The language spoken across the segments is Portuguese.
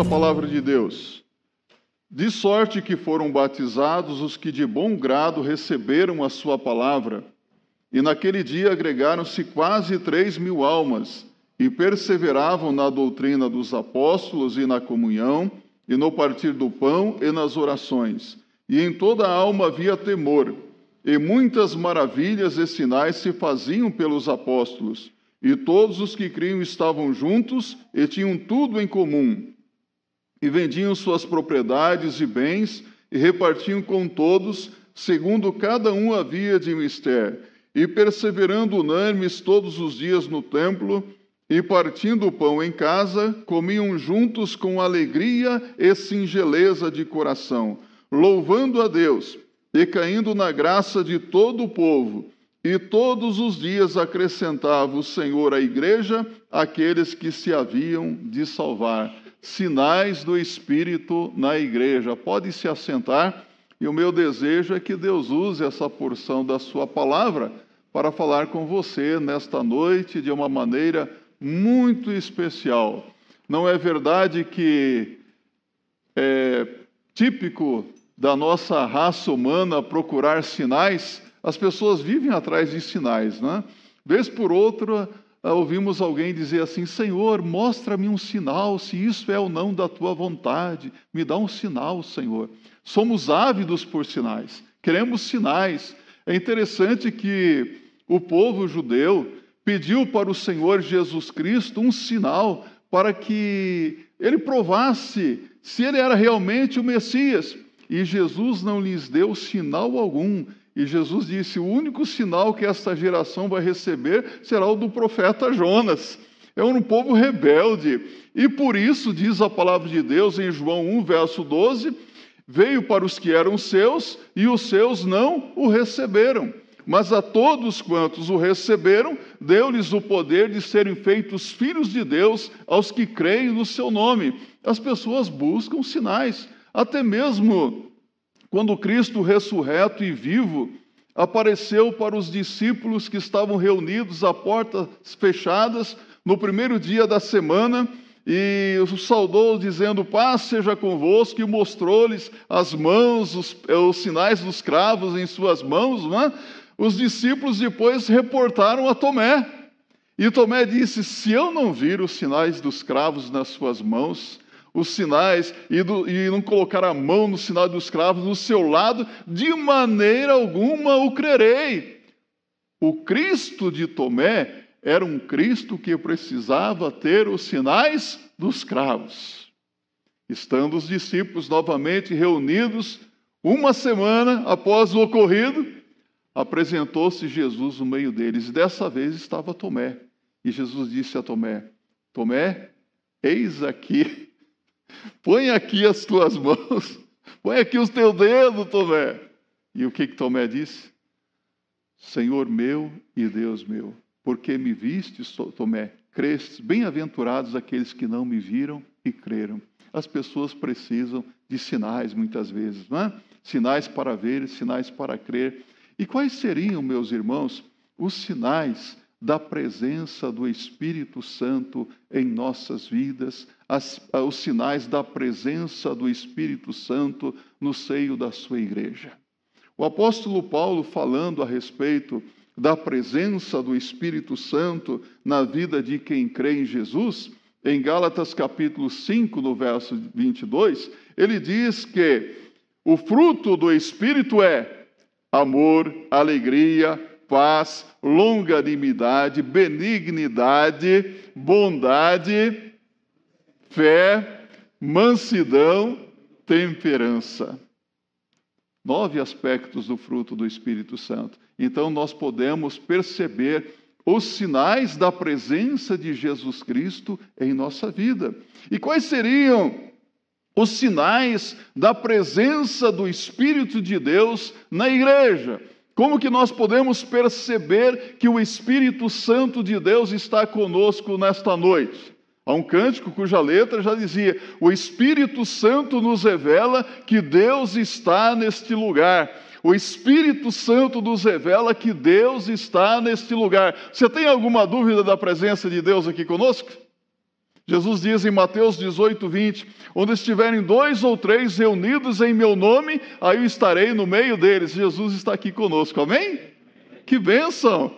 a palavra de Deus. De sorte que foram batizados os que de bom grado receberam a sua palavra. E naquele dia agregaram-se quase três mil almas, e perseveravam na doutrina dos apóstolos e na comunhão, e no partir do pão e nas orações. E em toda a alma havia temor, e muitas maravilhas e sinais se faziam pelos apóstolos. E todos os que criam estavam juntos e tinham tudo em comum. E vendiam suas propriedades e bens e repartiam com todos, segundo cada um havia de mister. E perseverando unânimes todos os dias no templo, e partindo o pão em casa, comiam juntos com alegria e singeleza de coração, louvando a Deus e caindo na graça de todo o povo. E todos os dias acrescentava o Senhor à igreja aqueles que se haviam de salvar. Sinais do Espírito na igreja. Pode se assentar, e o meu desejo é que Deus use essa porção da Sua palavra para falar com você nesta noite de uma maneira muito especial. Não é verdade que é típico da nossa raça humana procurar sinais? As pessoas vivem atrás de sinais, né? Vez por outra, ouvimos alguém dizer assim: Senhor, mostra-me um sinal, se isso é ou não da tua vontade, me dá um sinal, Senhor. Somos ávidos por sinais, queremos sinais. É interessante que o povo judeu pediu para o Senhor Jesus Cristo um sinal para que ele provasse se ele era realmente o Messias. E Jesus não lhes deu sinal algum. E Jesus disse: o único sinal que esta geração vai receber será o do profeta Jonas. É um povo rebelde. E por isso, diz a palavra de Deus em João 1, verso 12: veio para os que eram seus e os seus não o receberam. Mas a todos quantos o receberam, deu-lhes o poder de serem feitos filhos de Deus aos que creem no seu nome. As pessoas buscam sinais. Até mesmo quando Cristo ressurreto e vivo apareceu para os discípulos que estavam reunidos a portas fechadas no primeiro dia da semana e os saudou dizendo: Paz seja convosco, e mostrou-lhes as mãos, os, os, sinais dos cravos em suas mãos. É? Os discípulos depois reportaram a Tomé. E Tomé disse: Se eu não vir os sinais dos cravos nas suas mãos, os sinais e, do, e, não colocar a mão no sinal dos cravos no seu lado, de maneira alguma o crerei. O Cristo de Tomé era um Cristo que precisava ter os sinais dos cravos. Estando os discípulos novamente reunidos, uma semana após o ocorrido, apresentou-se Jesus no meio deles, e dessa vez estava Tomé. E Jesus disse a Tomé: Tomé, eis aqui Põe aqui as tuas mãos, põe aqui os teus dedos, Tomé. E o que, que Tomé disse? Senhor meu e Deus meu, porque me vistes, Tomé, crestes, bem-aventurados aqueles que não me viram e creram. As pessoas precisam de sinais muitas vezes, não é? Sinais para ver, sinais para crer. E quais seriam, meus irmãos, os sinais da presença do Espírito Santo em nossas vidas, as, os sinais da presença do Espírito Santo no seio da sua igreja. O apóstolo Paulo, falando a respeito da presença do Espírito Santo na vida de quem crê em Jesus, em Gálatas capítulo 5, no verso 22, ele diz que o fruto do Espírito é amor, alegria, paz, longanimidade, benignidade, bondade, fé, mansidão, temperança. Nove aspectos do fruto do Espírito Santo. Então nós podemos perceber os sinais da presença de Jesus Cristo em nossa vida. E quais seriam os sinais da presença do Espírito de Deus na igreja? Como que nós podemos perceber que o Espírito Santo de Deus está conosco nesta noite? Há um cântico cuja letra já dizia: O Espírito Santo nos revela que Deus está neste lugar. O Espírito Santo nos revela que Deus está neste lugar. Você tem alguma dúvida da presença de Deus aqui conosco? Jesus diz em Mateus 18, 20: Onde estiverem dois ou três reunidos em meu nome, aí eu estarei no meio deles. Jesus está aqui conosco, amém? Que bênção!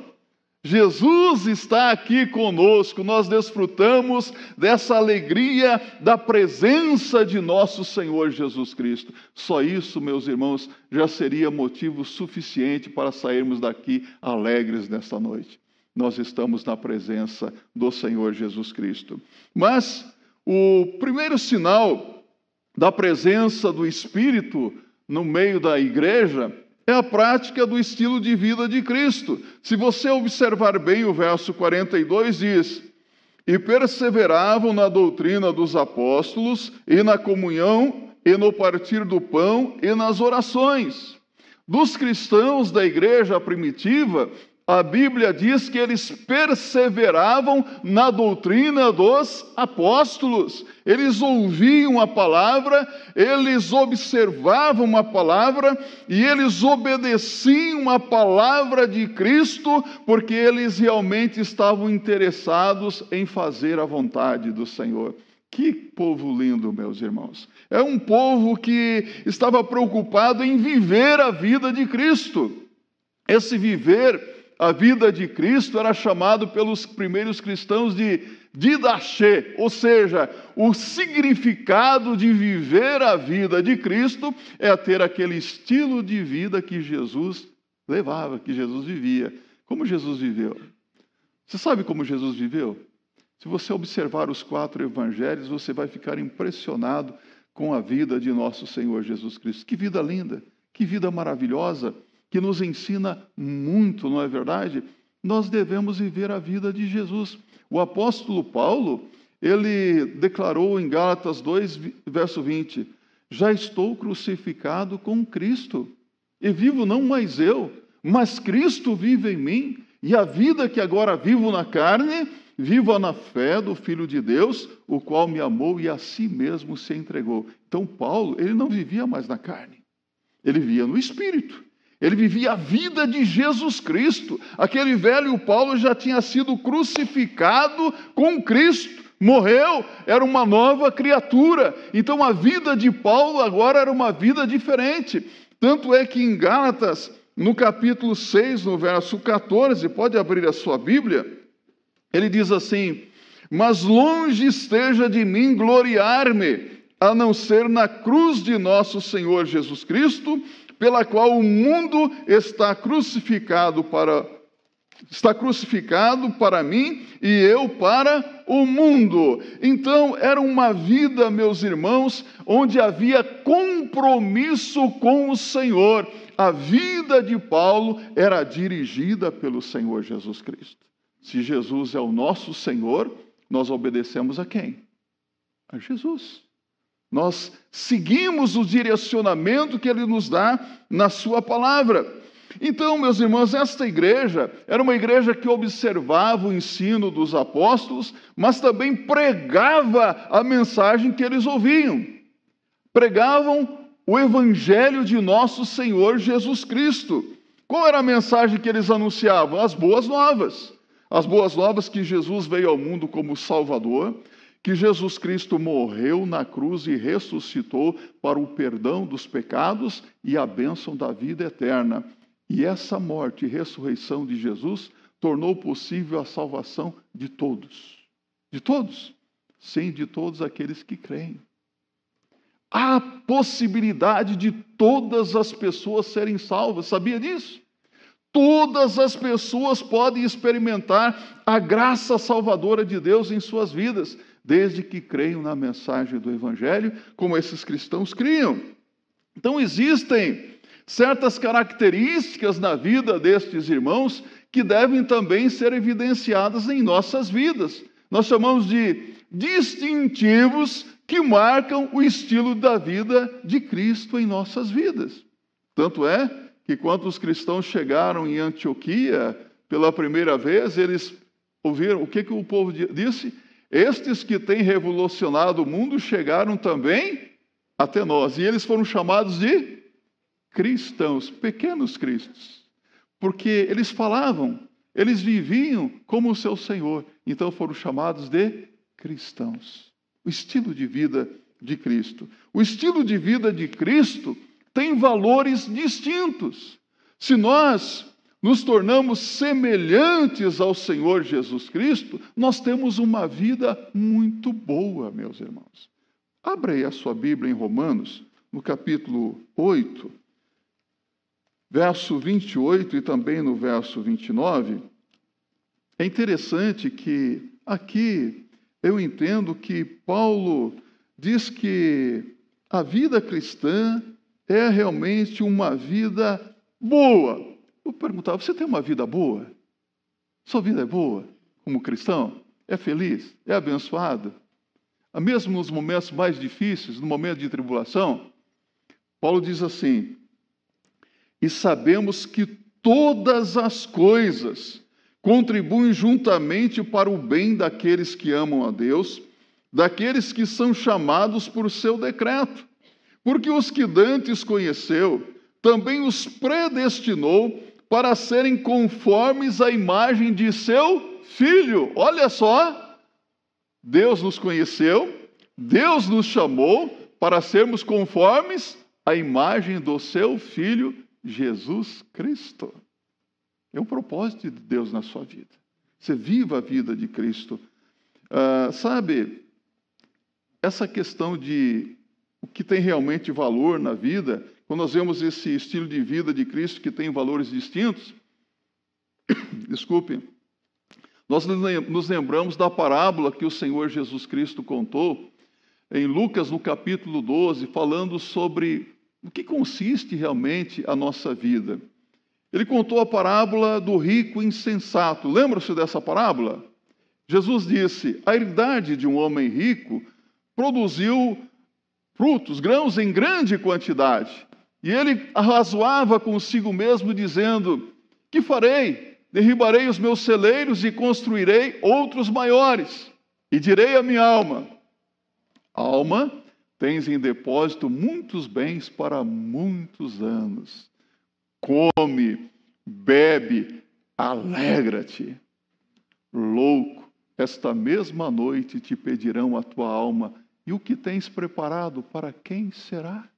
Jesus está aqui conosco, nós desfrutamos dessa alegria da presença de nosso Senhor Jesus Cristo. Só isso, meus irmãos, já seria motivo suficiente para sairmos daqui alegres nesta noite. Nós estamos na presença do Senhor Jesus Cristo. Mas o primeiro sinal da presença do Espírito no meio da igreja é a prática do estilo de vida de Cristo. Se você observar bem o verso 42, diz: E perseveravam na doutrina dos apóstolos, e na comunhão, e no partir do pão, e nas orações. Dos cristãos da igreja primitiva, a Bíblia diz que eles perseveravam na doutrina dos apóstolos. Eles ouviam a palavra, eles observavam a palavra e eles obedeciam a palavra de Cristo, porque eles realmente estavam interessados em fazer a vontade do Senhor. Que povo lindo, meus irmãos. É um povo que estava preocupado em viver a vida de Cristo. Esse viver a vida de Cristo era chamado pelos primeiros cristãos de didache, ou seja, o significado de viver a vida de Cristo é ter aquele estilo de vida que Jesus levava, que Jesus vivia. Como Jesus viveu? Você sabe como Jesus viveu? Se você observar os quatro evangelhos, você vai ficar impressionado com a vida de nosso Senhor Jesus Cristo. Que vida linda, que vida maravilhosa que nos ensina muito, não é verdade? Nós devemos viver a vida de Jesus. O apóstolo Paulo, ele declarou em Gálatas 2, verso 20: Já estou crucificado com Cristo, e vivo não mais eu, mas Cristo vive em mim, e a vida que agora vivo na carne, vivo na fé do Filho de Deus, o qual me amou e a si mesmo se entregou. Então, Paulo, ele não vivia mais na carne, ele via no Espírito. Ele vivia a vida de Jesus Cristo. Aquele velho Paulo já tinha sido crucificado com Cristo, morreu, era uma nova criatura. Então a vida de Paulo agora era uma vida diferente. Tanto é que em Gálatas, no capítulo 6, no verso 14, pode abrir a sua Bíblia, ele diz assim: Mas longe esteja de mim gloriar-me, a não ser na cruz de nosso Senhor Jesus Cristo pela qual o mundo está crucificado para está crucificado para mim e eu para o mundo. Então, era uma vida, meus irmãos, onde havia compromisso com o Senhor. A vida de Paulo era dirigida pelo Senhor Jesus Cristo. Se Jesus é o nosso Senhor, nós obedecemos a quem? A Jesus. Nós seguimos o direcionamento que ele nos dá na sua palavra. Então, meus irmãos, esta igreja era uma igreja que observava o ensino dos apóstolos, mas também pregava a mensagem que eles ouviam. Pregavam o evangelho de nosso Senhor Jesus Cristo. Qual era a mensagem que eles anunciavam? As boas novas. As boas novas que Jesus veio ao mundo como Salvador, que Jesus Cristo morreu na cruz e ressuscitou para o perdão dos pecados e a bênção da vida eterna. E essa morte e ressurreição de Jesus tornou possível a salvação de todos. De todos. Sim, de todos aqueles que creem. Há possibilidade de todas as pessoas serem salvas, sabia disso? Todas as pessoas podem experimentar a graça salvadora de Deus em suas vidas desde que creiam na mensagem do Evangelho, como esses cristãos criam. Então, existem certas características na vida destes irmãos que devem também ser evidenciadas em nossas vidas. Nós chamamos de distintivos que marcam o estilo da vida de Cristo em nossas vidas. Tanto é que quando os cristãos chegaram em Antioquia pela primeira vez, eles ouviram o que, que o povo disse? Estes que têm revolucionado o mundo chegaram também até nós, e eles foram chamados de cristãos, pequenos cristos, porque eles falavam, eles viviam como o seu Senhor, então foram chamados de cristãos. O estilo de vida de Cristo. O estilo de vida de Cristo tem valores distintos. Se nós nos tornamos semelhantes ao Senhor Jesus Cristo, nós temos uma vida muito boa, meus irmãos. Abra aí a sua Bíblia em Romanos, no capítulo 8, verso 28 e também no verso 29. É interessante que aqui eu entendo que Paulo diz que a vida cristã é realmente uma vida boa. Eu perguntava: você tem uma vida boa? Sua vida é boa como cristão? É feliz? É abençoada? Mesmo nos momentos mais difíceis, no momento de tribulação? Paulo diz assim: e sabemos que todas as coisas contribuem juntamente para o bem daqueles que amam a Deus, daqueles que são chamados por seu decreto. Porque os que dantes conheceu, também os predestinou para serem conformes à imagem de seu filho. Olha só, Deus nos conheceu, Deus nos chamou para sermos conformes à imagem do seu filho Jesus Cristo. É o propósito de Deus na sua vida. Você viva a vida de Cristo. Uh, sabe, essa questão de o que tem realmente valor na vida quando nós vemos esse estilo de vida de Cristo que tem valores distintos, desculpe, nós nos lembramos da parábola que o Senhor Jesus Cristo contou em Lucas, no capítulo 12, falando sobre o que consiste realmente a nossa vida. Ele contou a parábola do rico insensato. Lembra-se dessa parábola? Jesus disse: A herdade de um homem rico produziu frutos, grãos em grande quantidade. E ele arrazoava consigo mesmo, dizendo: Que farei? Derribarei os meus celeiros e construirei outros maiores. E direi à minha alma: Alma, tens em depósito muitos bens para muitos anos. Come, bebe, alegra-te. Louco, esta mesma noite te pedirão a tua alma, e o que tens preparado para quem será?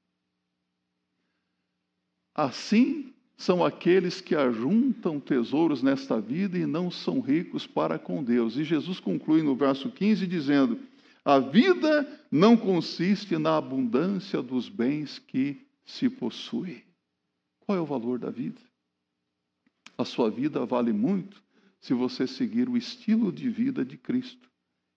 Assim são aqueles que ajuntam tesouros nesta vida e não são ricos para com Deus. E Jesus conclui no verso 15 dizendo: A vida não consiste na abundância dos bens que se possui. Qual é o valor da vida? A sua vida vale muito se você seguir o estilo de vida de Cristo.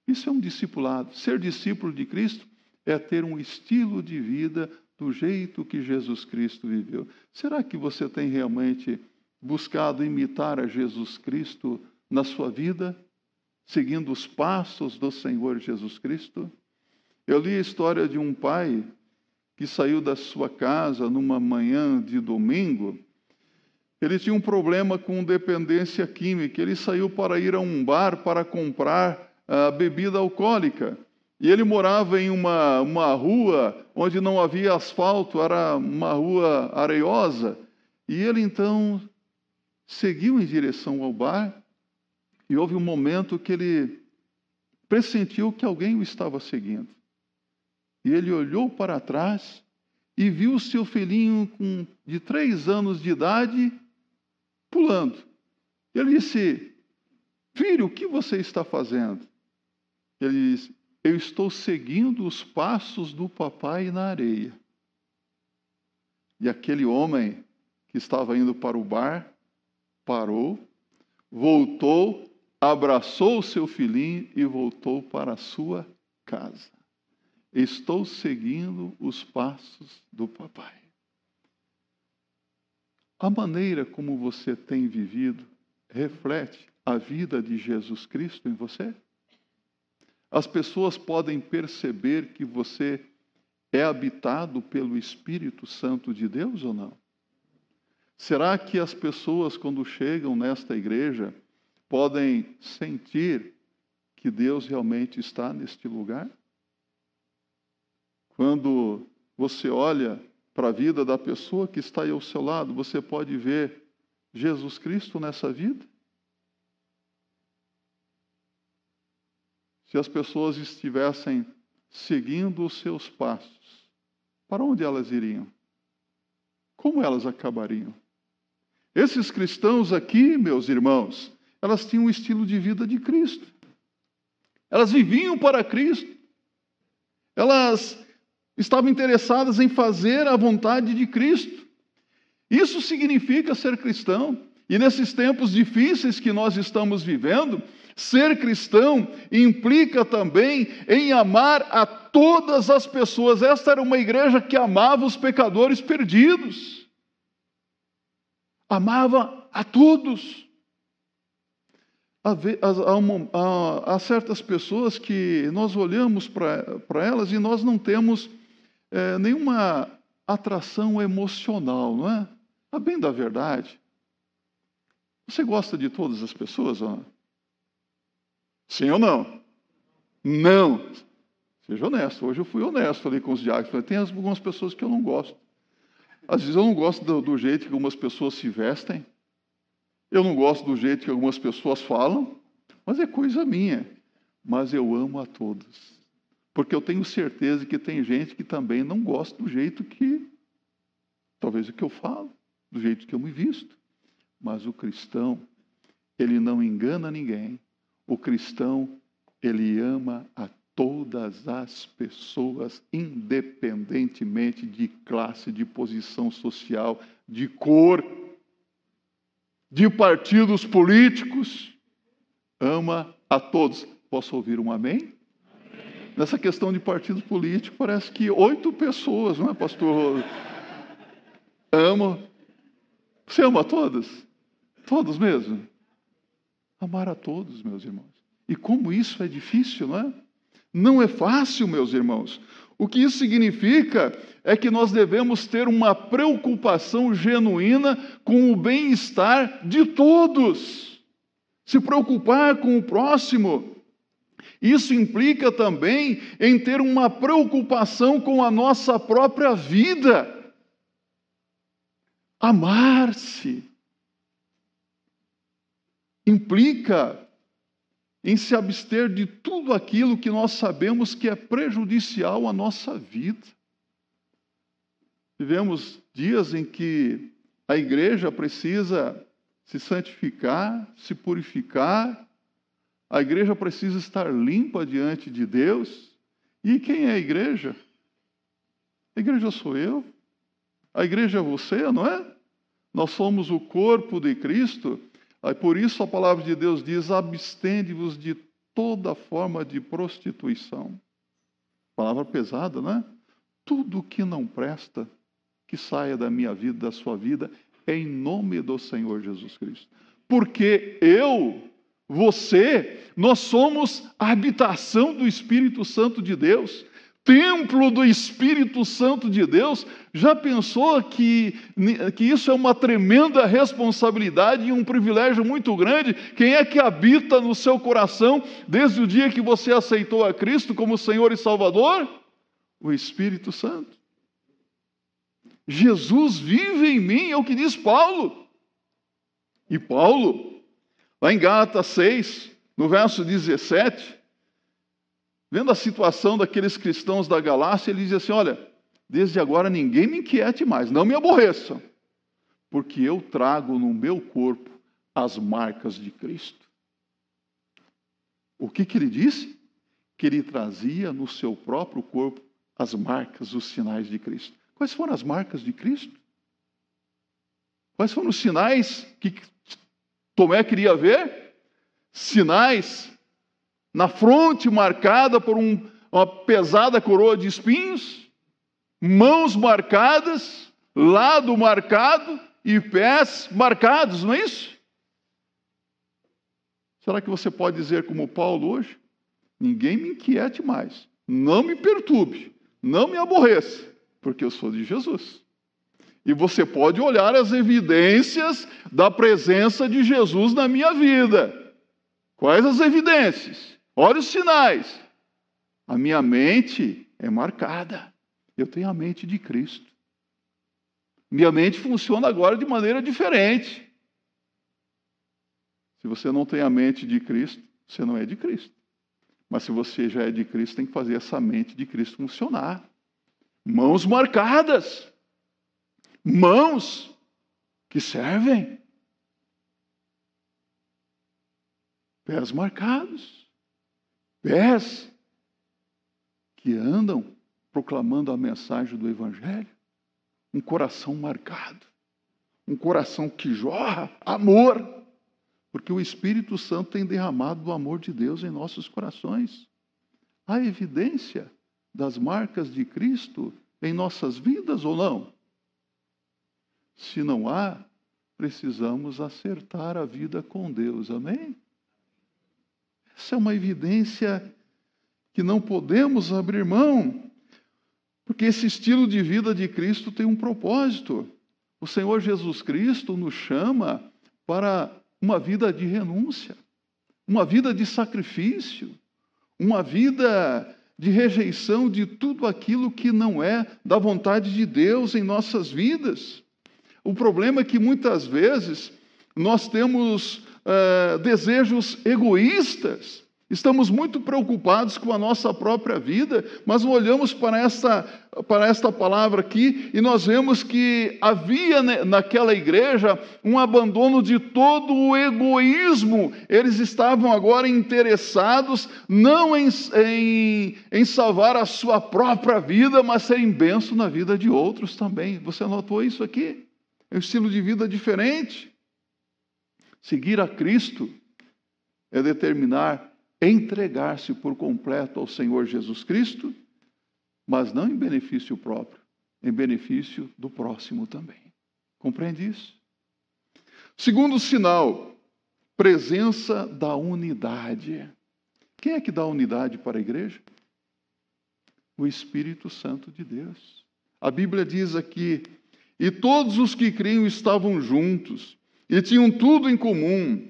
Isso é um discipulado. Ser discípulo de Cristo é ter um estilo de vida do jeito que Jesus Cristo viveu. Será que você tem realmente buscado imitar a Jesus Cristo na sua vida, seguindo os passos do Senhor Jesus Cristo? Eu li a história de um pai que saiu da sua casa numa manhã de domingo. Ele tinha um problema com dependência química. Ele saiu para ir a um bar para comprar a ah, bebida alcoólica. E ele morava em uma, uma rua onde não havia asfalto, era uma rua areiosa. E ele então seguiu em direção ao bar e houve um momento que ele pressentiu que alguém o estava seguindo. E ele olhou para trás e viu seu filhinho com, de três anos de idade pulando. Ele disse: Filho, o que você está fazendo? Ele disse: eu estou seguindo os passos do papai na areia. E aquele homem que estava indo para o bar parou, voltou, abraçou o seu filhinho e voltou para a sua casa. Estou seguindo os passos do papai. A maneira como você tem vivido reflete a vida de Jesus Cristo em você? As pessoas podem perceber que você é habitado pelo Espírito Santo de Deus ou não? Será que as pessoas, quando chegam nesta igreja, podem sentir que Deus realmente está neste lugar? Quando você olha para a vida da pessoa que está aí ao seu lado, você pode ver Jesus Cristo nessa vida? Se as pessoas estivessem seguindo os seus passos, para onde elas iriam? Como elas acabariam? Esses cristãos aqui, meus irmãos, elas tinham o estilo de vida de Cristo. Elas viviam para Cristo. Elas estavam interessadas em fazer a vontade de Cristo. Isso significa ser cristão. E nesses tempos difíceis que nós estamos vivendo, ser cristão implica também em amar a todas as pessoas. Esta era uma igreja que amava os pecadores perdidos, amava a todos. Há, há certas pessoas que nós olhamos para elas e nós não temos é, nenhuma atração emocional, não é? A bem da verdade. Você gosta de todas as pessoas? Ó? Sim ou não? Não. Seja honesto. Hoje eu fui honesto ali com os diáconos. Tem algumas pessoas que eu não gosto. Às vezes eu não gosto do, do jeito que algumas pessoas se vestem. Eu não gosto do jeito que algumas pessoas falam. Mas é coisa minha. Mas eu amo a todos. Porque eu tenho certeza que tem gente que também não gosta do jeito que, talvez o que eu falo, do jeito que eu me visto. Mas o cristão, ele não engana ninguém. O cristão, ele ama a todas as pessoas, independentemente de classe, de posição social, de cor, de partidos políticos. Ama a todos. Posso ouvir um amém? Nessa questão de partido político, parece que oito pessoas, não é, pastor? Ama. Você ama a todos? Todos mesmo? Amar a todos, meus irmãos. E como isso é difícil, não é? Não é fácil, meus irmãos. O que isso significa é que nós devemos ter uma preocupação genuína com o bem-estar de todos. Se preocupar com o próximo. Isso implica também em ter uma preocupação com a nossa própria vida. Amar-se implica em se abster de tudo aquilo que nós sabemos que é prejudicial à nossa vida. Vivemos dias em que a igreja precisa se santificar, se purificar, a igreja precisa estar limpa diante de Deus. E quem é a igreja? A igreja sou eu, a igreja é você, não é? Nós somos o corpo de Cristo Aí, por isso a palavra de Deus diz: abstende-vos de toda forma de prostituição. Palavra pesada, não é? Tudo que não presta, que saia da minha vida, da sua vida, em nome do Senhor Jesus Cristo. Porque eu, você, nós somos a habitação do Espírito Santo de Deus templo do Espírito Santo de Deus, já pensou que, que isso é uma tremenda responsabilidade e um privilégio muito grande? Quem é que habita no seu coração desde o dia que você aceitou a Cristo como Senhor e Salvador? O Espírito Santo. Jesus vive em mim, é o que diz Paulo. E Paulo, lá em Gálatas 6, no verso 17, Vendo a situação daqueles cristãos da Galácia, ele diz assim: Olha, desde agora ninguém me inquiete mais, não me aborreçam, porque eu trago no meu corpo as marcas de Cristo. O que, que ele disse? Que ele trazia no seu próprio corpo as marcas, os sinais de Cristo. Quais foram as marcas de Cristo? Quais foram os sinais que Tomé queria ver? Sinais na fronte marcada por um, uma pesada coroa de espinhos, mãos marcadas, lado marcado e pés marcados, não é isso? Será que você pode dizer como Paulo hoje? Ninguém me inquiete mais, não me perturbe, não me aborreça, porque eu sou de Jesus. E você pode olhar as evidências da presença de Jesus na minha vida. Quais as evidências? Olha os sinais. A minha mente é marcada. Eu tenho a mente de Cristo. Minha mente funciona agora de maneira diferente. Se você não tem a mente de Cristo, você não é de Cristo. Mas se você já é de Cristo, tem que fazer essa mente de Cristo funcionar. Mãos marcadas. Mãos que servem. Pés marcados. Pés que andam proclamando a mensagem do Evangelho. Um coração marcado. Um coração que jorra amor porque o Espírito Santo tem derramado o amor de Deus em nossos corações. Há evidência das marcas de Cristo em nossas vidas ou não? Se não há, precisamos acertar a vida com Deus, amém? Essa é uma evidência que não podemos abrir mão, porque esse estilo de vida de Cristo tem um propósito. O Senhor Jesus Cristo nos chama para uma vida de renúncia, uma vida de sacrifício, uma vida de rejeição de tudo aquilo que não é da vontade de Deus em nossas vidas. O problema é que muitas vezes nós temos uh, desejos egoístas Estamos muito preocupados com a nossa própria vida, mas olhamos para esta, para esta palavra aqui e nós vemos que havia naquela igreja um abandono de todo o egoísmo. Eles estavam agora interessados não em, em, em salvar a sua própria vida, mas serem benção na vida de outros também. Você notou isso aqui? É um estilo de vida diferente. Seguir a Cristo é determinar entregar-se por completo ao Senhor Jesus Cristo, mas não em benefício próprio, em benefício do próximo também. Compreende isso? Segundo sinal, presença da unidade. Quem é que dá unidade para a igreja? O Espírito Santo de Deus. A Bíblia diz aqui: e todos os que criam estavam juntos e tinham tudo em comum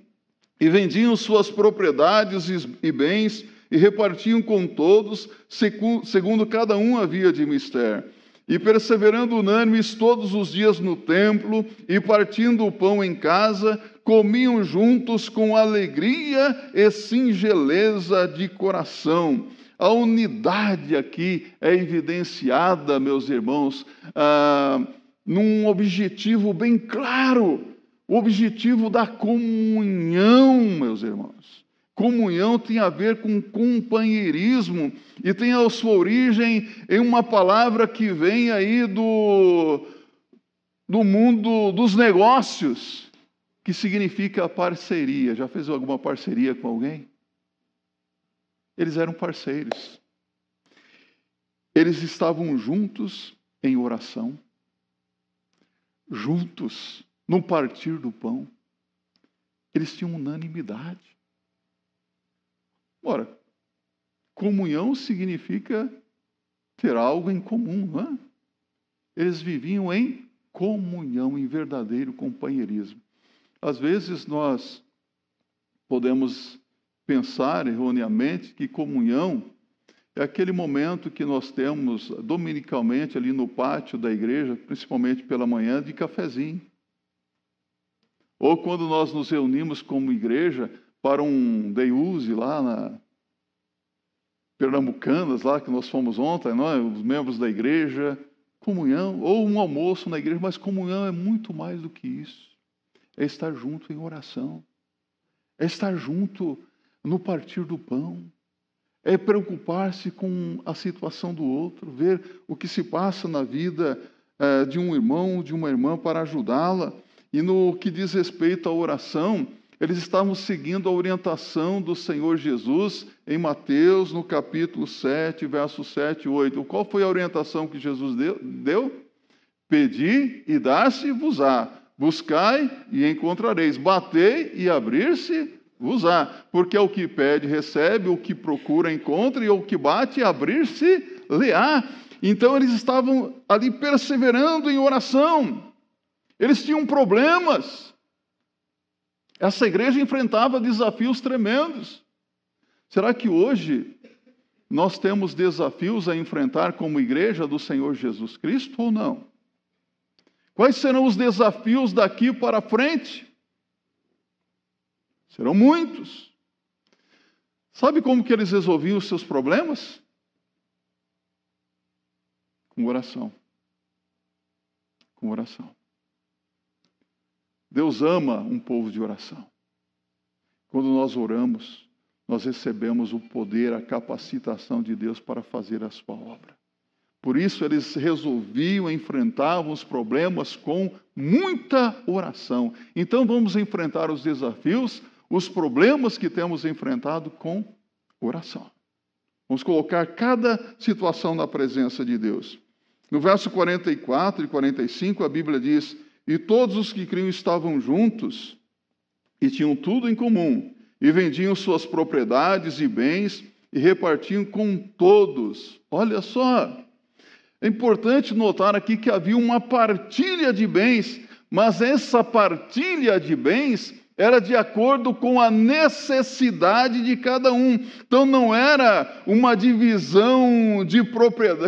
e vendiam suas propriedades e bens e repartiam com todos, segundo cada um havia de mister. E perseverando unânimes todos os dias no templo e partindo o pão em casa, comiam juntos com alegria e singeleza de coração. A unidade aqui é evidenciada, meus irmãos, ah, num objetivo bem claro o objetivo da comunhão, meus irmãos. Comunhão tem a ver com companheirismo e tem a sua origem em uma palavra que vem aí do, do mundo dos negócios, que significa parceria. Já fez alguma parceria com alguém? Eles eram parceiros. Eles estavam juntos em oração, juntos no partir do pão. Eles tinham unanimidade. Ora, comunhão significa ter algo em comum, não é? Eles viviam em comunhão, em verdadeiro companheirismo. Às vezes nós podemos pensar erroneamente que comunhão é aquele momento que nós temos dominicalmente ali no pátio da igreja, principalmente pela manhã, de cafezinho. Ou quando nós nos reunimos como igreja para um Deuse lá na Pernambucanas, lá que nós fomos ontem, não é? os membros da igreja, comunhão, ou um almoço na igreja, mas comunhão é muito mais do que isso. É estar junto em oração, é estar junto no partir do pão, é preocupar-se com a situação do outro, ver o que se passa na vida eh, de um irmão, de uma irmã, para ajudá-la. E no que diz respeito à oração, eles estavam seguindo a orientação do Senhor Jesus em Mateus, no capítulo 7, versos 7 e 8. Qual foi a orientação que Jesus deu? Pedi e dar-se-vos-á. Buscai e encontrareis. Batei e abrir-se-vos-á. Porque o que pede, recebe, o que procura, encontra, e o que bate, abrir-se-lhe-á. Então eles estavam ali perseverando em oração. Eles tinham problemas. Essa igreja enfrentava desafios tremendos. Será que hoje nós temos desafios a enfrentar como igreja do Senhor Jesus Cristo ou não? Quais serão os desafios daqui para frente? Serão muitos. Sabe como que eles resolviam os seus problemas? Com oração. Com oração. Deus ama um povo de oração. Quando nós oramos, nós recebemos o poder, a capacitação de Deus para fazer a sua obra. Por isso eles resolviam, enfrentavam os problemas com muita oração. Então vamos enfrentar os desafios, os problemas que temos enfrentado com oração. Vamos colocar cada situação na presença de Deus. No verso 44 e 45, a Bíblia diz: E todos os que criam estavam juntos e tinham tudo em comum, e vendiam suas propriedades e bens e repartiam com todos. Olha só, é importante notar aqui que havia uma partilha de bens, mas essa partilha de bens era de acordo com a necessidade de cada um. Então não era uma divisão de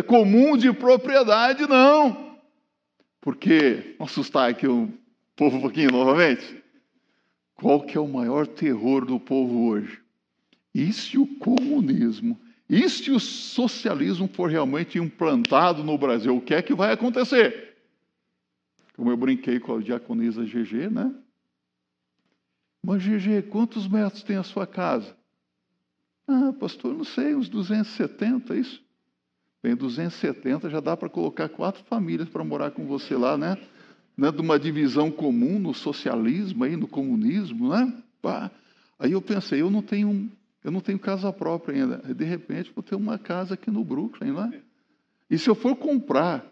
comum de propriedade, não. Porque, vamos assustar aqui o povo um pouquinho novamente. Qual que é o maior terror do povo hoje? E se o comunismo, e se o socialismo for realmente implantado no Brasil, o que é que vai acontecer? Como eu brinquei com a diaconisa GG, né? Mas GG, quantos metros tem a sua casa? Ah, pastor, não sei, uns 270, é isso? Bem, 270 já dá para colocar quatro famílias para morar com você lá, né? né, de uma divisão comum no socialismo, aí, no comunismo, né? Pá. Aí eu pensei, eu não tenho, eu não tenho casa própria ainda. Aí, de repente, vou ter uma casa aqui no Brooklyn, né? E se eu for comprar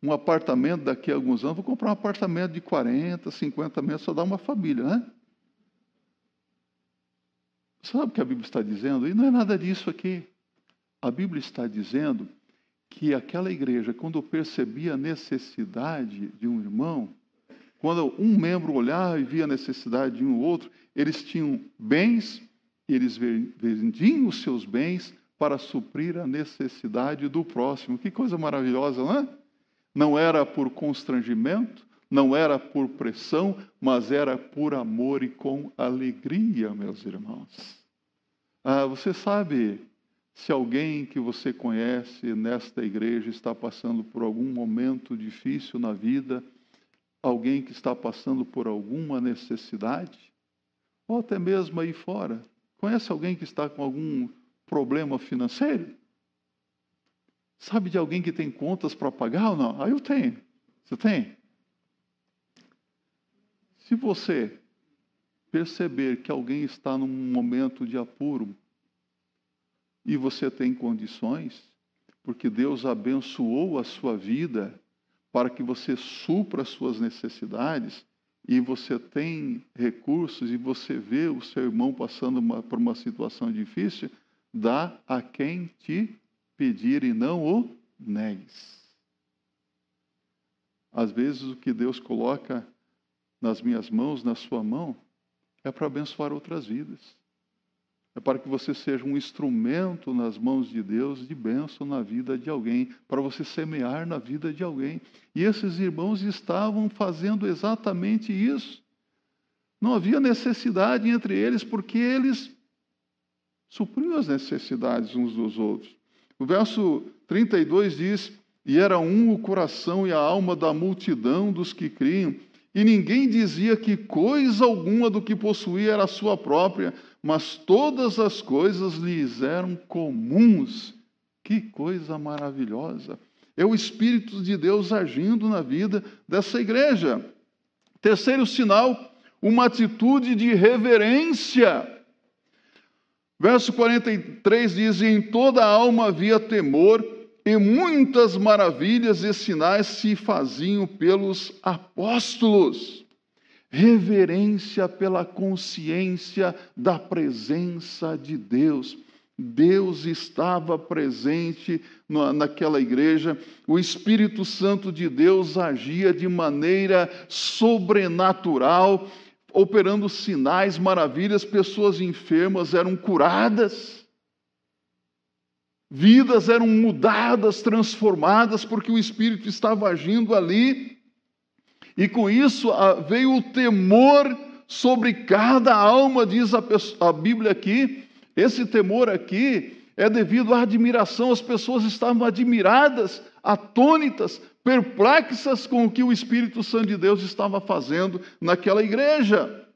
um apartamento daqui a alguns anos, vou comprar um apartamento de 40, 50 metros, só dá uma família, né? Sabe o que a Bíblia está dizendo? E não é nada disso aqui. A Bíblia está dizendo que aquela igreja, quando percebia a necessidade de um irmão, quando um membro olhava e via a necessidade de um outro, eles tinham bens, eles vendiam os seus bens para suprir a necessidade do próximo. Que coisa maravilhosa, não é? Não era por constrangimento, não era por pressão, mas era por amor e com alegria, meus irmãos. Ah, você sabe se alguém que você conhece nesta igreja está passando por algum momento difícil na vida, alguém que está passando por alguma necessidade, ou até mesmo aí fora, conhece alguém que está com algum problema financeiro? Sabe de alguém que tem contas para pagar ou não? Ah, eu tenho. Você tem? Se você perceber que alguém está num momento de apuro, e você tem condições, porque Deus abençoou a sua vida para que você supra as suas necessidades e você tem recursos e você vê o seu irmão passando uma, por uma situação difícil, dá a quem te pedir e não o negues. Às vezes o que Deus coloca nas minhas mãos, na sua mão, é para abençoar outras vidas. É para que você seja um instrumento nas mãos de Deus de bênção na vida de alguém, para você semear na vida de alguém. E esses irmãos estavam fazendo exatamente isso. Não havia necessidade entre eles, porque eles supriam as necessidades uns dos outros. O verso 32 diz: E era um o coração e a alma da multidão dos que criam, e ninguém dizia que coisa alguma do que possuía era sua própria mas todas as coisas lhes eram comuns. Que coisa maravilhosa! É o Espírito de Deus agindo na vida dessa igreja. Terceiro sinal, uma atitude de reverência. Verso 43 diz: Em toda a alma havia temor, e muitas maravilhas e sinais se faziam pelos apóstolos reverência pela consciência da presença de Deus. Deus estava presente naquela igreja, o Espírito Santo de Deus agia de maneira sobrenatural, operando sinais, maravilhas, pessoas enfermas eram curadas, vidas eram mudadas, transformadas, porque o Espírito estava agindo ali. E com isso veio o temor sobre cada alma, diz a, Bíblia aqui, Esse temor aqui é devido à admiração, as pessoas estavam admiradas, atônitas, perplexas com o que o Espírito Santo de Deus estava fazendo naquela igreja.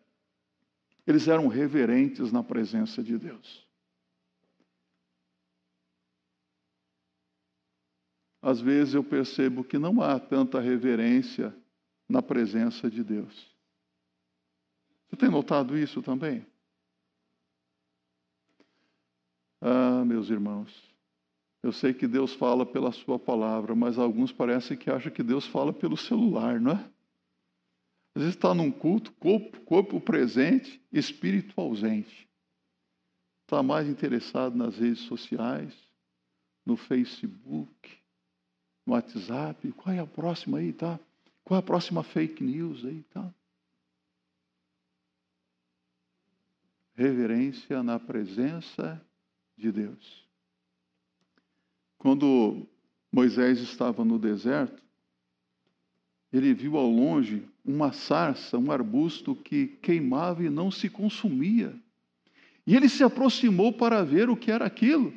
Eles eram reverentes na presença de Deus. Às vezes eu percebo que não há tanta reverência na presença de Deus. Você tem notado isso também? Ah, meus irmãos, eu sei que Deus fala pela Sua palavra, mas alguns parecem que acham que Deus fala pelo celular, não é? Às vezes está num culto, corpo, corpo presente, espírito ausente. Está mais interessado nas redes sociais, no Facebook, no WhatsApp. Qual é a próxima aí, tá? Qual é a próxima fake news aí, tá? Reverência na presença de Deus. Quando Moisés estava no deserto, ele viu ao longe uma sarça, um arbusto que queimava e não se consumia. E ele se aproximou para ver o que era aquilo.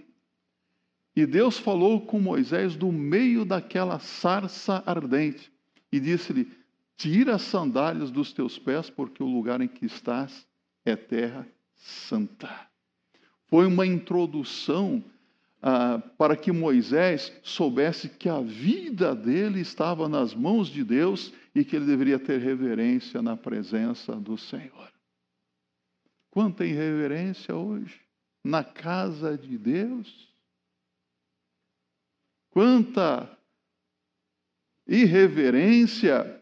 E Deus falou com Moisés do meio daquela sarça ardente e disse-lhe: Tira as sandálias dos teus pés, porque o lugar em que estás é terra santa. Foi uma introdução ah, para que Moisés soubesse que a vida dele estava nas mãos de Deus e que ele deveria ter reverência na presença do Senhor. Quanta irreverência hoje na casa de Deus. Quanta irreverência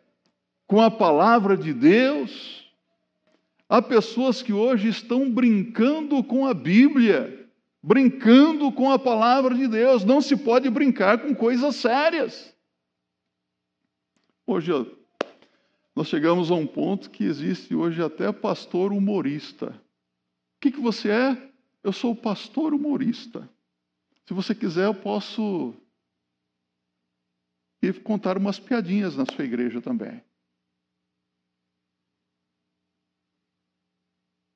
com a palavra de Deus. Há pessoas que hoje estão brincando com a Bíblia, brincando com a palavra de Deus. Não se pode brincar com coisas sérias. Hoje nós chegamos a um ponto que existe hoje até pastor humorista. O que, que você é? Eu sou pastor humorista. Se você quiser, eu posso contar umas piadinhas na sua igreja também.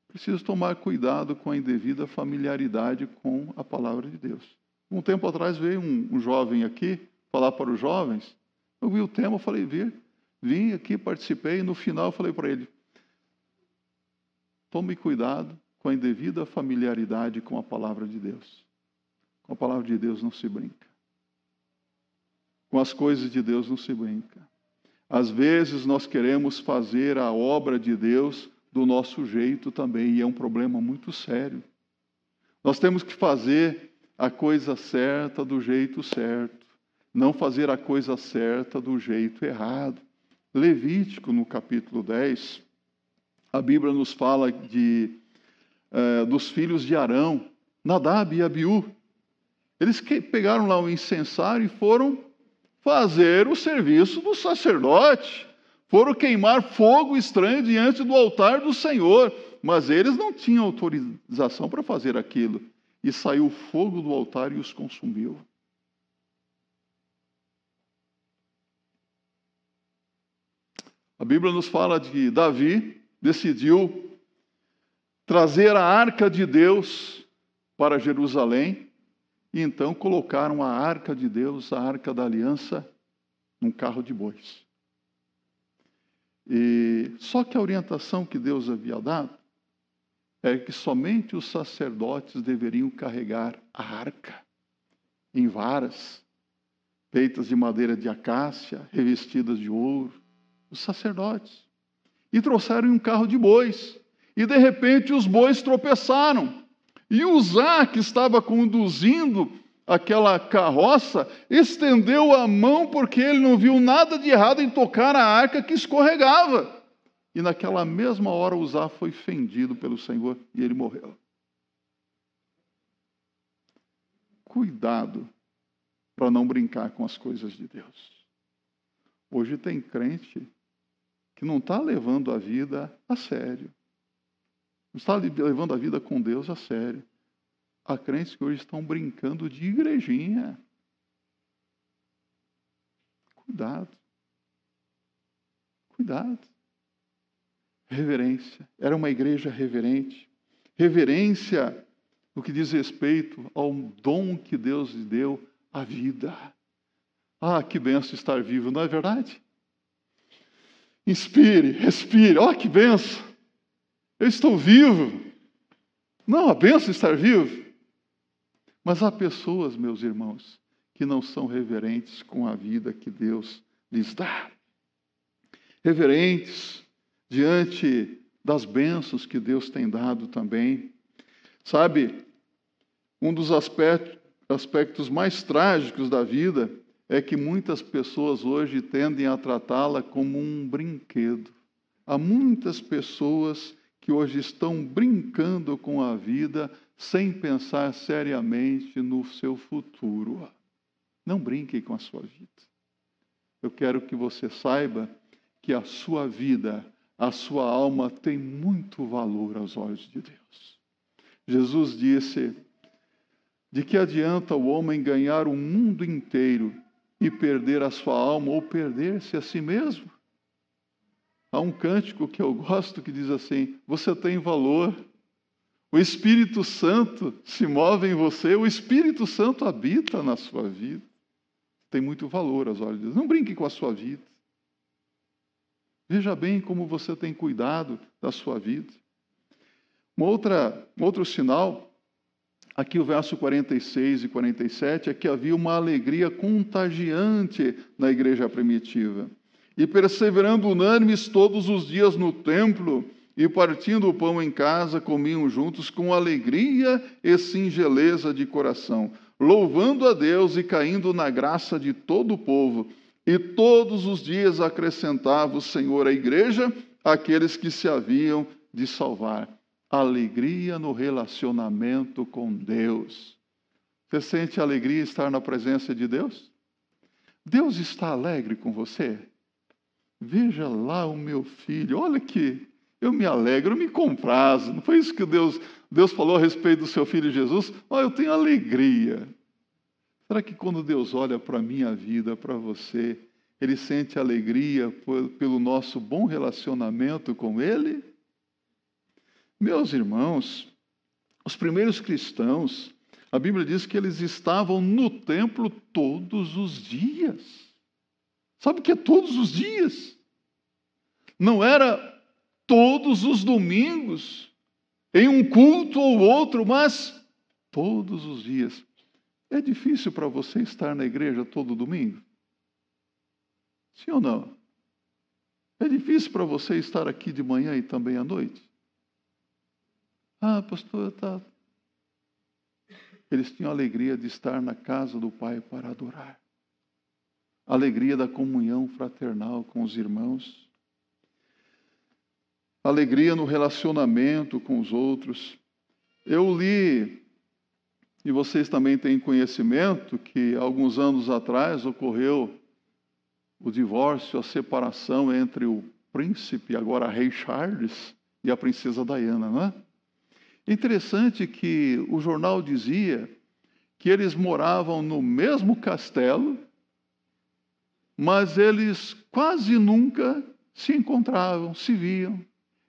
Preciso tomar cuidado com a indevida familiaridade com a palavra de Deus. Um tempo atrás veio um, um jovem aqui falar para os jovens. Eu vi o tema, falei, vir, vim aqui, participei, e no final falei para ele: tome cuidado com a indevida familiaridade com a palavra de Deus. Com a palavra de Deus não se brinca. Com as coisas de Deus não se brinca. Às vezes nós queremos fazer a obra de Deus do nosso jeito também, e é um problema muito sério. Nós temos que fazer a coisa certa do jeito certo, não fazer a coisa certa do jeito errado. Levítico, no capítulo 10, a Bíblia nos fala de, eh, dos filhos de Arão, Nadab e Abiú. Eles pegaram lá o incensário e foram fazer o serviço do sacerdote foram queimar fogo estranho diante do altar do Senhor, mas eles não tinham autorização para fazer aquilo. E saiu fogo do altar e os consumiu. A Bíblia nos fala de Davi decidiu trazer a arca de Deus para Jerusalém e então colocaram a arca de Deus, a arca da aliança, num carro de bois. E só que a orientação que Deus havia dado é que somente os sacerdotes deveriam carregar a arca em varas, feitas de madeira de acácia, revestidas de ouro, os sacerdotes. E trouxeram um carro de bois. E de repente os bois tropeçaram. E Uzá, que estava conduzindo aquela carroça, estendeu a mão porque ele não viu nada de errado em tocar a arca que escorregava. E naquela mesma hora Uzá foi fendido pelo Senhor e ele morreu. Cuidado para não brincar com as coisas de Deus. Hoje tem crente que não está levando a vida a sério. Não está levando a vida com Deus a sério. Há crentes que hoje estão brincando de igrejinha. Cuidado. Cuidado. Reverência. Era uma igreja reverente. Reverência no que diz respeito ao dom que Deus lhe deu, a vida. Ah, que benção estar vivo, não é verdade? Inspire, respire, ó, oh, que benção. Eu estou vivo. Não, a benção estar vivo. Mas há pessoas, meus irmãos, que não são reverentes com a vida que Deus lhes dá. Reverentes diante das bênçãos que Deus tem dado também. Sabe, um dos aspectos, aspectos mais trágicos da vida é que muitas pessoas hoje tendem a tratá-la como um brinquedo. Há muitas pessoas que hoje estão brincando com a vida sem pensar seriamente no seu futuro. Não brinque com a sua vida. Eu quero que você saiba que a sua vida, a sua alma tem muito valor aos olhos de Deus. Jesus disse: De que adianta o homem ganhar o mundo inteiro e perder a sua alma ou perder-se a si mesmo? Há um cântico que eu gosto que diz assim: Você tem valor. O Espírito Santo se move em você, o Espírito Santo habita na sua vida. Tem muito valor aos olhos de Deus. Não brinque com a sua vida. Veja bem como você tem cuidado da sua vida. Uma outra, um outro sinal, aqui o verso 46 e 47, é que havia uma alegria contagiante na igreja primitiva. E perseverando unânimes todos os dias no templo, e partindo o pão em casa, comiam juntos com alegria e singeleza de coração, louvando a Deus e caindo na graça de todo o povo. E todos os dias acrescentava o Senhor à igreja aqueles que se haviam de salvar. Alegria no relacionamento com Deus. Você sente alegria estar na presença de Deus? Deus está alegre com você? Veja lá o meu filho, olha que eu me alegro, eu me comprazo. Não foi isso que Deus, Deus falou a respeito do seu filho Jesus? Olha, eu tenho alegria. Será que quando Deus olha para a minha vida, para você, Ele sente alegria pelo nosso bom relacionamento com Ele? Meus irmãos, os primeiros cristãos, a Bíblia diz que eles estavam no templo todos os dias. Sabe que é todos os dias? Não era todos os domingos, em um culto ou outro, mas todos os dias. É difícil para você estar na igreja todo domingo? Sim ou não? É difícil para você estar aqui de manhã e também à noite? Ah, pastor, tá. Eles tinham alegria de estar na casa do Pai para adorar. Alegria da comunhão fraternal com os irmãos. Alegria no relacionamento com os outros. Eu li e vocês também têm conhecimento que alguns anos atrás ocorreu o divórcio, a separação entre o príncipe, agora rei Charles, e a princesa Diana, não é? Interessante que o jornal dizia que eles moravam no mesmo castelo, mas eles quase nunca se encontravam, se viam.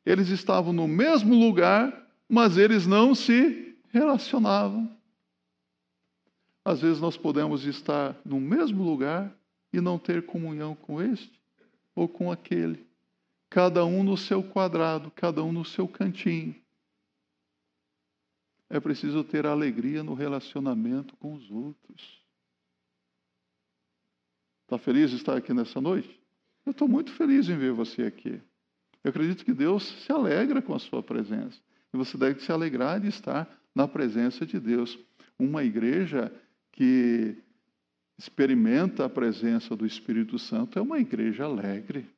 Eles estavam no mesmo lugar, mas eles não se relacionavam. Às vezes nós podemos estar no mesmo lugar e não ter comunhão com este ou com aquele. Cada um no seu quadrado, cada um no seu cantinho. É preciso ter alegria no relacionamento com os outros. Está feliz de estar aqui nessa noite? Eu estou muito feliz em ver você aqui. Eu acredito que Deus se alegra com a sua presença. E você deve se alegrar de estar na presença de Deus. Uma igreja que experimenta a presença do Espírito Santo é uma igreja alegre.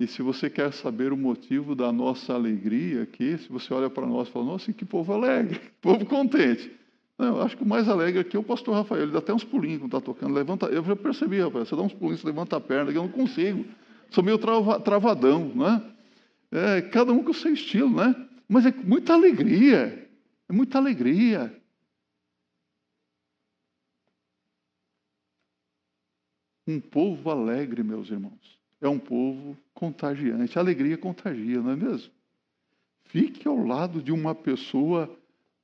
E se você quer saber o motivo da nossa alegria aqui, se você olha para nós e fala, nossa, que povo alegre, que povo contente. Eu acho que o mais alegre aqui é o pastor Rafael, ele dá até uns pulinhos quando está tocando. Levanta, eu já percebi, Rafael, você dá uns pulinhos, você levanta a perna, que eu não consigo. Sou meio trava, travadão, né? É, cada um com o seu estilo, né? Mas é muita alegria, é muita alegria. Um povo alegre, meus irmãos, é um povo contagiante. A alegria contagia, não é mesmo? Fique ao lado de uma pessoa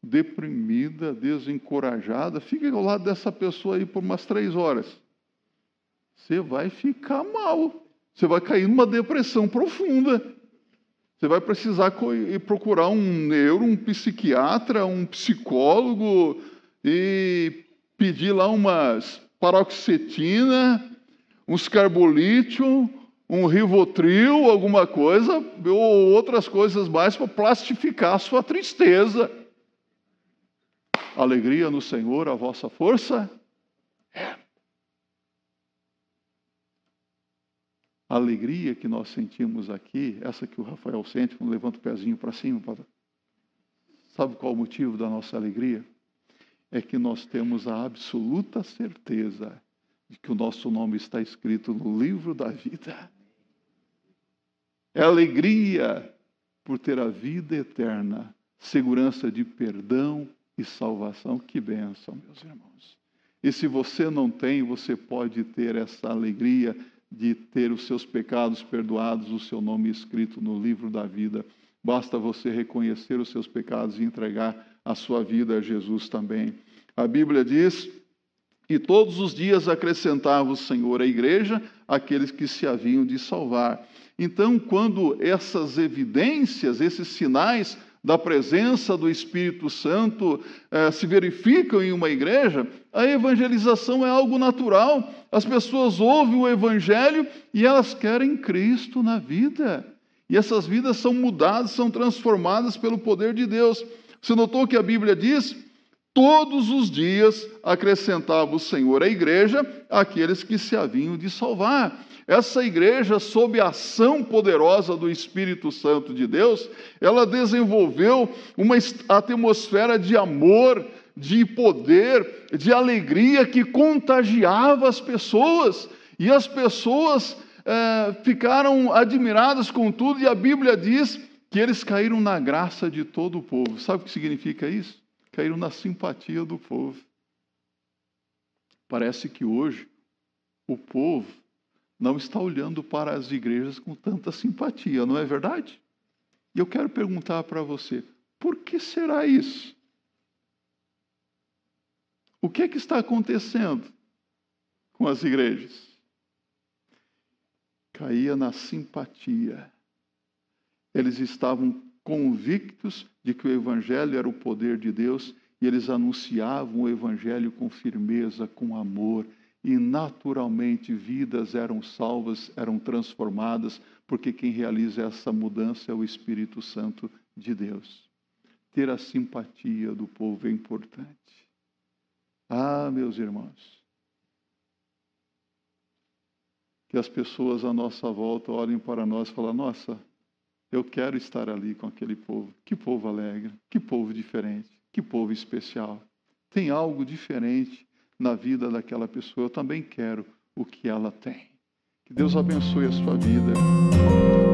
deprimida, desencorajada. Fique ao lado dessa pessoa aí por umas três horas. Você vai ficar mal. Você vai cair numa depressão profunda. Você vai precisar procurar um neuro, um psiquiatra, um psicólogo e pedir lá umas paroxetina, uns carbolítio, um rivotril, alguma coisa, ou outras coisas mais para plastificar a sua tristeza. Alegria no Senhor, a vossa força é. A alegria que nós sentimos aqui, essa que o Rafael sente quando levanta o pezinho para cima, sabe qual o motivo da nossa alegria? É que nós temos a absoluta certeza de que o nosso nome está escrito no livro da vida. É alegria por ter a vida eterna, segurança de perdão e salvação. Que bênção, meus irmãos. E se você não tem, você pode ter essa alegria de ter os seus pecados perdoados, o seu nome escrito no livro da vida. Basta você reconhecer os seus pecados e entregar a sua vida a Jesus também. A Bíblia diz e todos os dias acrescentava o Senhor à igreja aqueles que se haviam de salvar. Então, quando essas evidências, esses sinais da presença do Espírito Santo eh, se verificam em uma igreja, a evangelização é algo natural. As pessoas ouvem o Evangelho e elas querem Cristo na vida. E essas vidas são mudadas, são transformadas pelo poder de Deus. Você notou que a Bíblia diz Todos os dias acrescentava o Senhor à igreja aqueles que se haviam de salvar. Essa igreja, sob a ação poderosa do Espírito Santo de Deus, ela desenvolveu uma atmosfera de amor, de poder, de alegria que contagiava as pessoas. E as pessoas é, ficaram admiradas com tudo, e a Bíblia diz que eles caíram na graça de todo o povo. Sabe o que significa isso? Caíram na simpatia do povo. Parece que hoje o povo não está olhando para as igrejas com tanta simpatia, não é verdade? E eu quero perguntar para você, por que será isso? O que é que está acontecendo com as igrejas? Caía na simpatia. Eles estavam convictos de que o Evangelho era o poder de Deus e eles anunciavam o Evangelho com firmeza, com amor, e naturalmente vidas eram salvas, eram transformadas, porque quem realiza essa mudança é o Espírito Santo de Deus. Ter a simpatia do povo é importante. Ah, meus irmãos, que as pessoas à nossa volta olhem para nós e falem: nossa, eu quero estar ali com aquele povo. Que povo alegre, que povo diferente, que povo especial. Tem algo diferente na vida daquela pessoa. Eu também quero o que ela tem. Que Deus abençoe a sua vida.